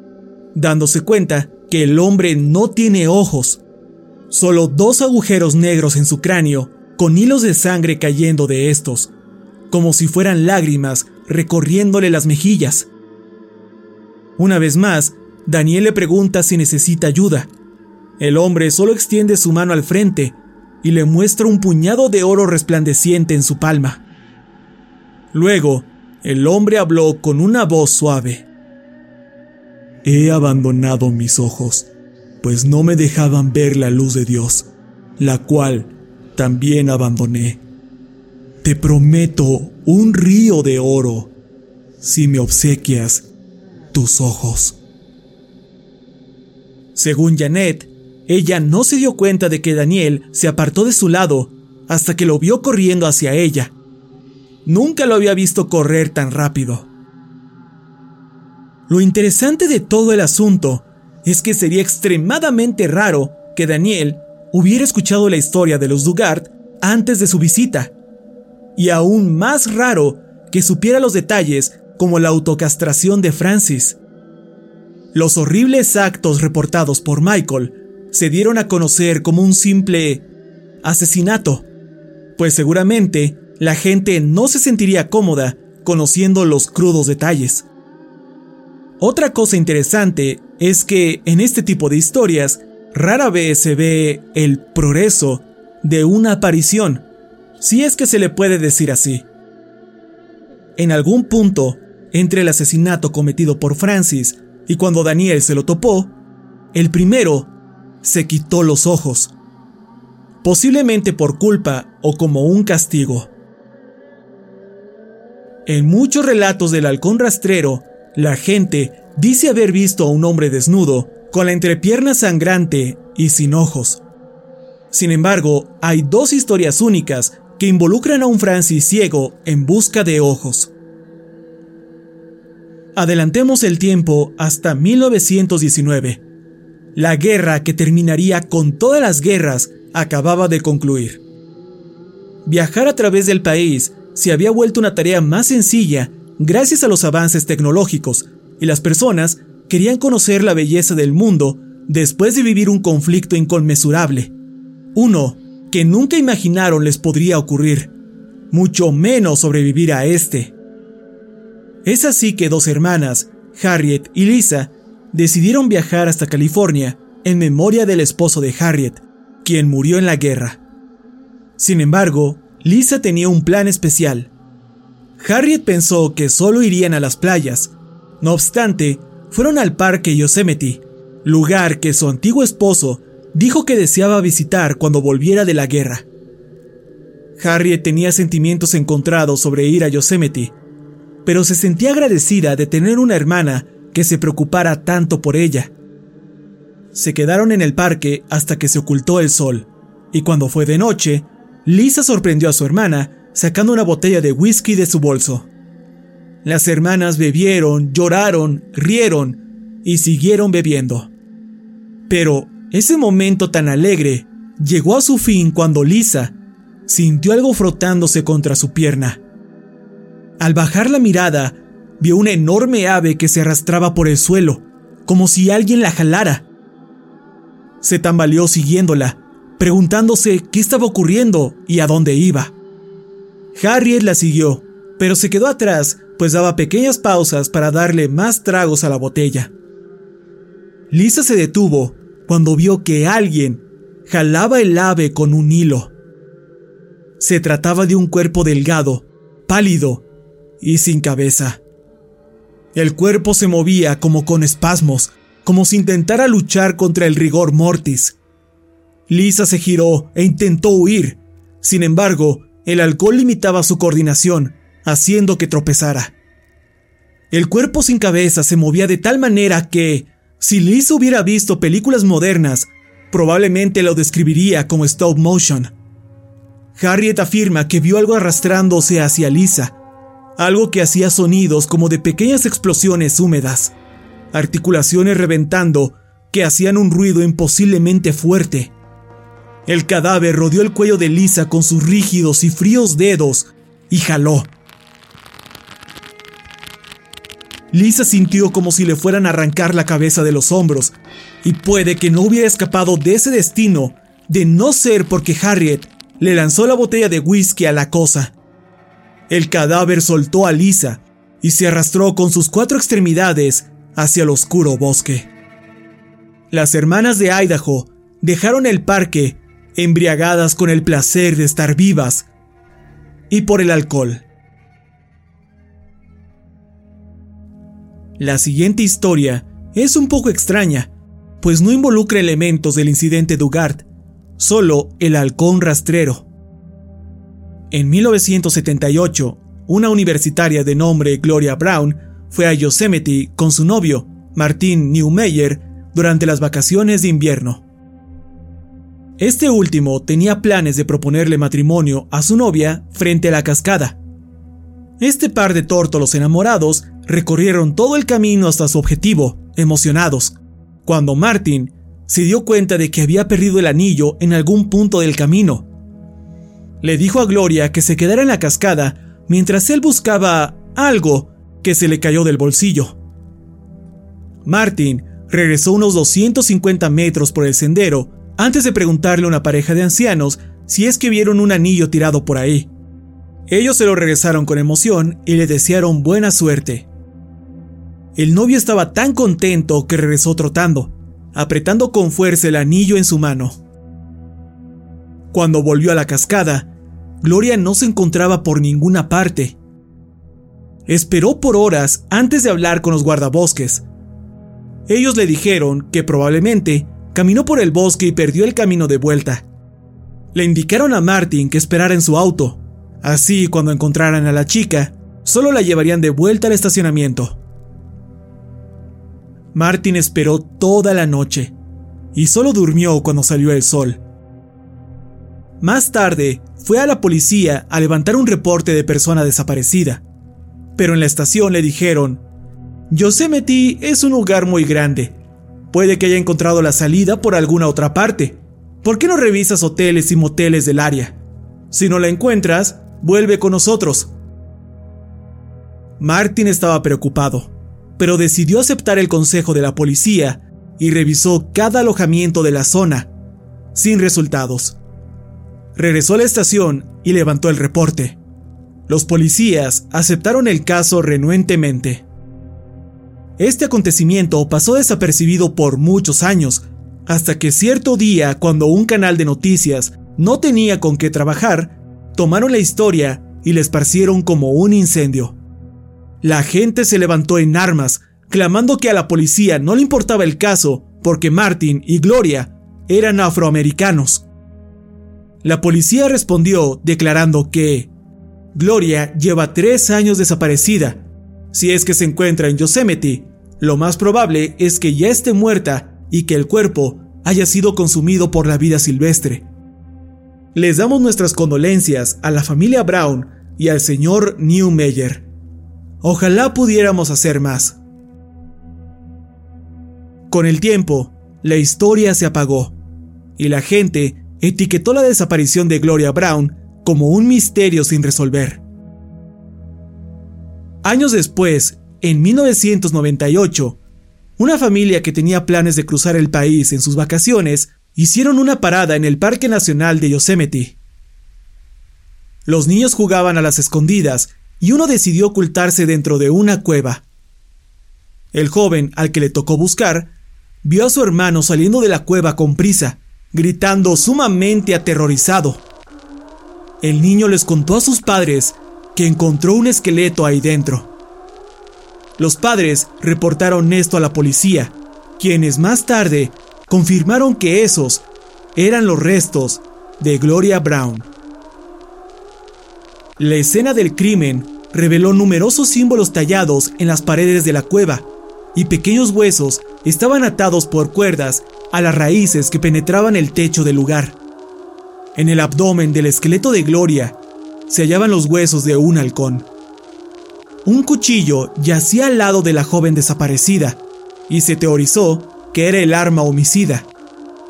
dándose cuenta que el hombre no tiene ojos, solo dos agujeros negros en su cráneo con hilos de sangre cayendo de estos, como si fueran lágrimas recorriéndole las mejillas. Una vez más, Daniel le pregunta si necesita ayuda. El hombre solo extiende su mano al frente y le muestra un puñado de oro resplandeciente en su palma. Luego, el hombre habló con una voz suave. He abandonado mis ojos, pues no me dejaban ver la luz de Dios, la cual también abandoné. Te prometo un río de oro si me obsequias tus ojos. Según Janet, ella no se dio cuenta de que Daniel se apartó de su lado hasta que lo vio corriendo hacia ella. Nunca lo había visto correr tan rápido. Lo interesante de todo el asunto es que sería extremadamente raro que Daniel hubiera escuchado la historia de los Dugard antes de su visita. Y aún más raro que supiera los detalles como la autocastración de Francis. Los horribles actos reportados por Michael se dieron a conocer como un simple asesinato, pues seguramente la gente no se sentiría cómoda conociendo los crudos detalles. Otra cosa interesante es que en este tipo de historias rara vez se ve el progreso de una aparición, si es que se le puede decir así. En algún punto, entre el asesinato cometido por Francis y cuando Daniel se lo topó, el primero se quitó los ojos, posiblemente por culpa o como un castigo. En muchos relatos del halcón rastrero, la gente dice haber visto a un hombre desnudo con la entrepierna sangrante y sin ojos. Sin embargo, hay dos historias únicas que involucran a un Francis ciego en busca de ojos. Adelantemos el tiempo hasta 1919. La guerra que terminaría con todas las guerras acababa de concluir. Viajar a través del país se había vuelto una tarea más sencilla gracias a los avances tecnológicos y las personas querían conocer la belleza del mundo después de vivir un conflicto inconmensurable. Uno que nunca imaginaron les podría ocurrir, mucho menos sobrevivir a este. Es así que dos hermanas, Harriet y Lisa, decidieron viajar hasta California en memoria del esposo de Harriet, quien murió en la guerra. Sin embargo, Lisa tenía un plan especial. Harriet pensó que solo irían a las playas. No obstante, fueron al parque Yosemite, lugar que su antiguo esposo dijo que deseaba visitar cuando volviera de la guerra. Harriet tenía sentimientos encontrados sobre ir a Yosemite, pero se sentía agradecida de tener una hermana que se preocupara tanto por ella. Se quedaron en el parque hasta que se ocultó el sol, y cuando fue de noche, Lisa sorprendió a su hermana sacando una botella de whisky de su bolso. Las hermanas bebieron, lloraron, rieron y siguieron bebiendo. Pero ese momento tan alegre llegó a su fin cuando Lisa sintió algo frotándose contra su pierna. Al bajar la mirada, vio una enorme ave que se arrastraba por el suelo, como si alguien la jalara. Se tambaleó siguiéndola, preguntándose qué estaba ocurriendo y a dónde iba. Harriet la siguió, pero se quedó atrás, pues daba pequeñas pausas para darle más tragos a la botella. Lisa se detuvo cuando vio que alguien jalaba el ave con un hilo. Se trataba de un cuerpo delgado, pálido y sin cabeza. El cuerpo se movía como con espasmos, como si intentara luchar contra el rigor mortis. Lisa se giró e intentó huir. Sin embargo, el alcohol limitaba su coordinación, haciendo que tropezara. El cuerpo sin cabeza se movía de tal manera que, si Lisa hubiera visto películas modernas, probablemente lo describiría como stop motion. Harriet afirma que vio algo arrastrándose hacia Lisa, algo que hacía sonidos como de pequeñas explosiones húmedas, articulaciones reventando que hacían un ruido imposiblemente fuerte. El cadáver rodeó el cuello de Lisa con sus rígidos y fríos dedos y jaló. Lisa sintió como si le fueran a arrancar la cabeza de los hombros, y puede que no hubiera escapado de ese destino de no ser porque Harriet le lanzó la botella de whisky a la cosa. El cadáver soltó a Lisa y se arrastró con sus cuatro extremidades hacia el oscuro bosque. Las hermanas de Idaho dejaron el parque embriagadas con el placer de estar vivas y por el alcohol. La siguiente historia es un poco extraña, pues no involucra elementos del incidente Dugard, solo el halcón rastrero. En 1978, una universitaria de nombre Gloria Brown fue a Yosemite con su novio, Martin Newmeyer, durante las vacaciones de invierno. Este último tenía planes de proponerle matrimonio a su novia frente a la cascada. Este par de tórtolos enamorados recorrieron todo el camino hasta su objetivo, emocionados, cuando Martin se dio cuenta de que había perdido el anillo en algún punto del camino. Le dijo a Gloria que se quedara en la cascada mientras él buscaba algo que se le cayó del bolsillo. Martin regresó unos 250 metros por el sendero antes de preguntarle a una pareja de ancianos si es que vieron un anillo tirado por ahí. Ellos se lo regresaron con emoción y le desearon buena suerte. El novio estaba tan contento que regresó trotando, apretando con fuerza el anillo en su mano. Cuando volvió a la cascada, Gloria no se encontraba por ninguna parte. Esperó por horas antes de hablar con los guardabosques. Ellos le dijeron que probablemente caminó por el bosque y perdió el camino de vuelta. Le indicaron a Martin que esperara en su auto. Así, cuando encontraran a la chica, solo la llevarían de vuelta al estacionamiento. Martin esperó toda la noche y solo durmió cuando salió el sol. Más tarde, fue a la policía a levantar un reporte de persona desaparecida, pero en la estación le dijeron, Yosemite es un lugar muy grande, puede que haya encontrado la salida por alguna otra parte, ¿por qué no revisas hoteles y moteles del área? Si no la encuentras, vuelve con nosotros. Martin estaba preocupado pero decidió aceptar el consejo de la policía y revisó cada alojamiento de la zona, sin resultados. Regresó a la estación y levantó el reporte. Los policías aceptaron el caso renuentemente. Este acontecimiento pasó desapercibido por muchos años, hasta que cierto día, cuando un canal de noticias no tenía con qué trabajar, tomaron la historia y la esparcieron como un incendio. La gente se levantó en armas, clamando que a la policía no le importaba el caso porque Martin y Gloria eran afroamericanos. La policía respondió declarando que Gloria lleva tres años desaparecida. Si es que se encuentra en Yosemite, lo más probable es que ya esté muerta y que el cuerpo haya sido consumido por la vida silvestre. les damos nuestras condolencias a la familia Brown y al señor Newmeyer. Ojalá pudiéramos hacer más. Con el tiempo, la historia se apagó y la gente etiquetó la desaparición de Gloria Brown como un misterio sin resolver. Años después, en 1998, una familia que tenía planes de cruzar el país en sus vacaciones hicieron una parada en el Parque Nacional de Yosemite. Los niños jugaban a las escondidas y uno decidió ocultarse dentro de una cueva. El joven, al que le tocó buscar, vio a su hermano saliendo de la cueva con prisa, gritando sumamente aterrorizado. El niño les contó a sus padres que encontró un esqueleto ahí dentro. Los padres reportaron esto a la policía, quienes más tarde confirmaron que esos eran los restos de Gloria Brown. La escena del crimen reveló numerosos símbolos tallados en las paredes de la cueva y pequeños huesos estaban atados por cuerdas a las raíces que penetraban el techo del lugar. En el abdomen del esqueleto de Gloria se hallaban los huesos de un halcón. Un cuchillo yacía al lado de la joven desaparecida, y se teorizó que era el arma homicida.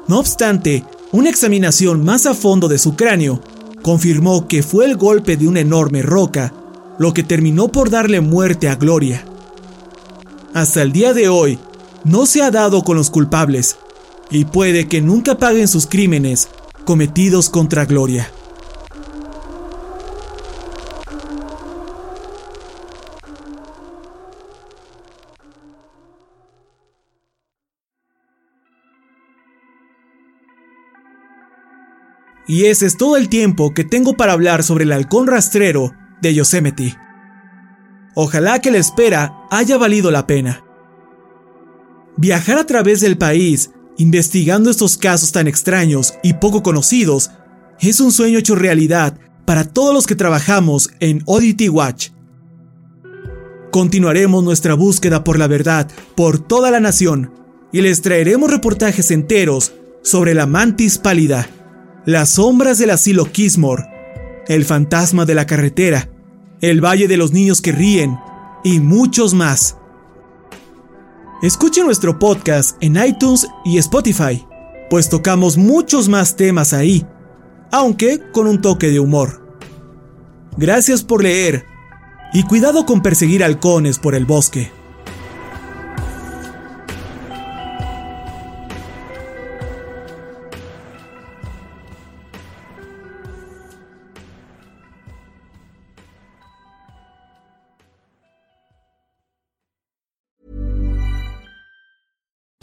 No obstante, una examinación más a fondo de su cráneo confirmó que fue el golpe de una enorme roca lo que terminó por darle muerte a Gloria. Hasta el día de hoy, no se ha dado con los culpables, y puede que nunca paguen sus crímenes cometidos contra Gloria. Y ese es todo el tiempo que tengo para hablar sobre el halcón rastrero de Yosemite. Ojalá que la espera haya valido la pena. Viajar a través del país, investigando estos casos tan extraños y poco conocidos, es un sueño hecho realidad para todos los que trabajamos en Oddity Watch. Continuaremos nuestra búsqueda por la verdad por toda la nación y les traeremos reportajes enteros sobre la mantis pálida las sombras del asilo Kismore, el fantasma de la carretera, el valle de los niños que ríen y muchos más. Escuche nuestro podcast en iTunes y Spotify, pues tocamos muchos más temas ahí, aunque con un toque de humor. Gracias por leer y cuidado con perseguir halcones por el bosque.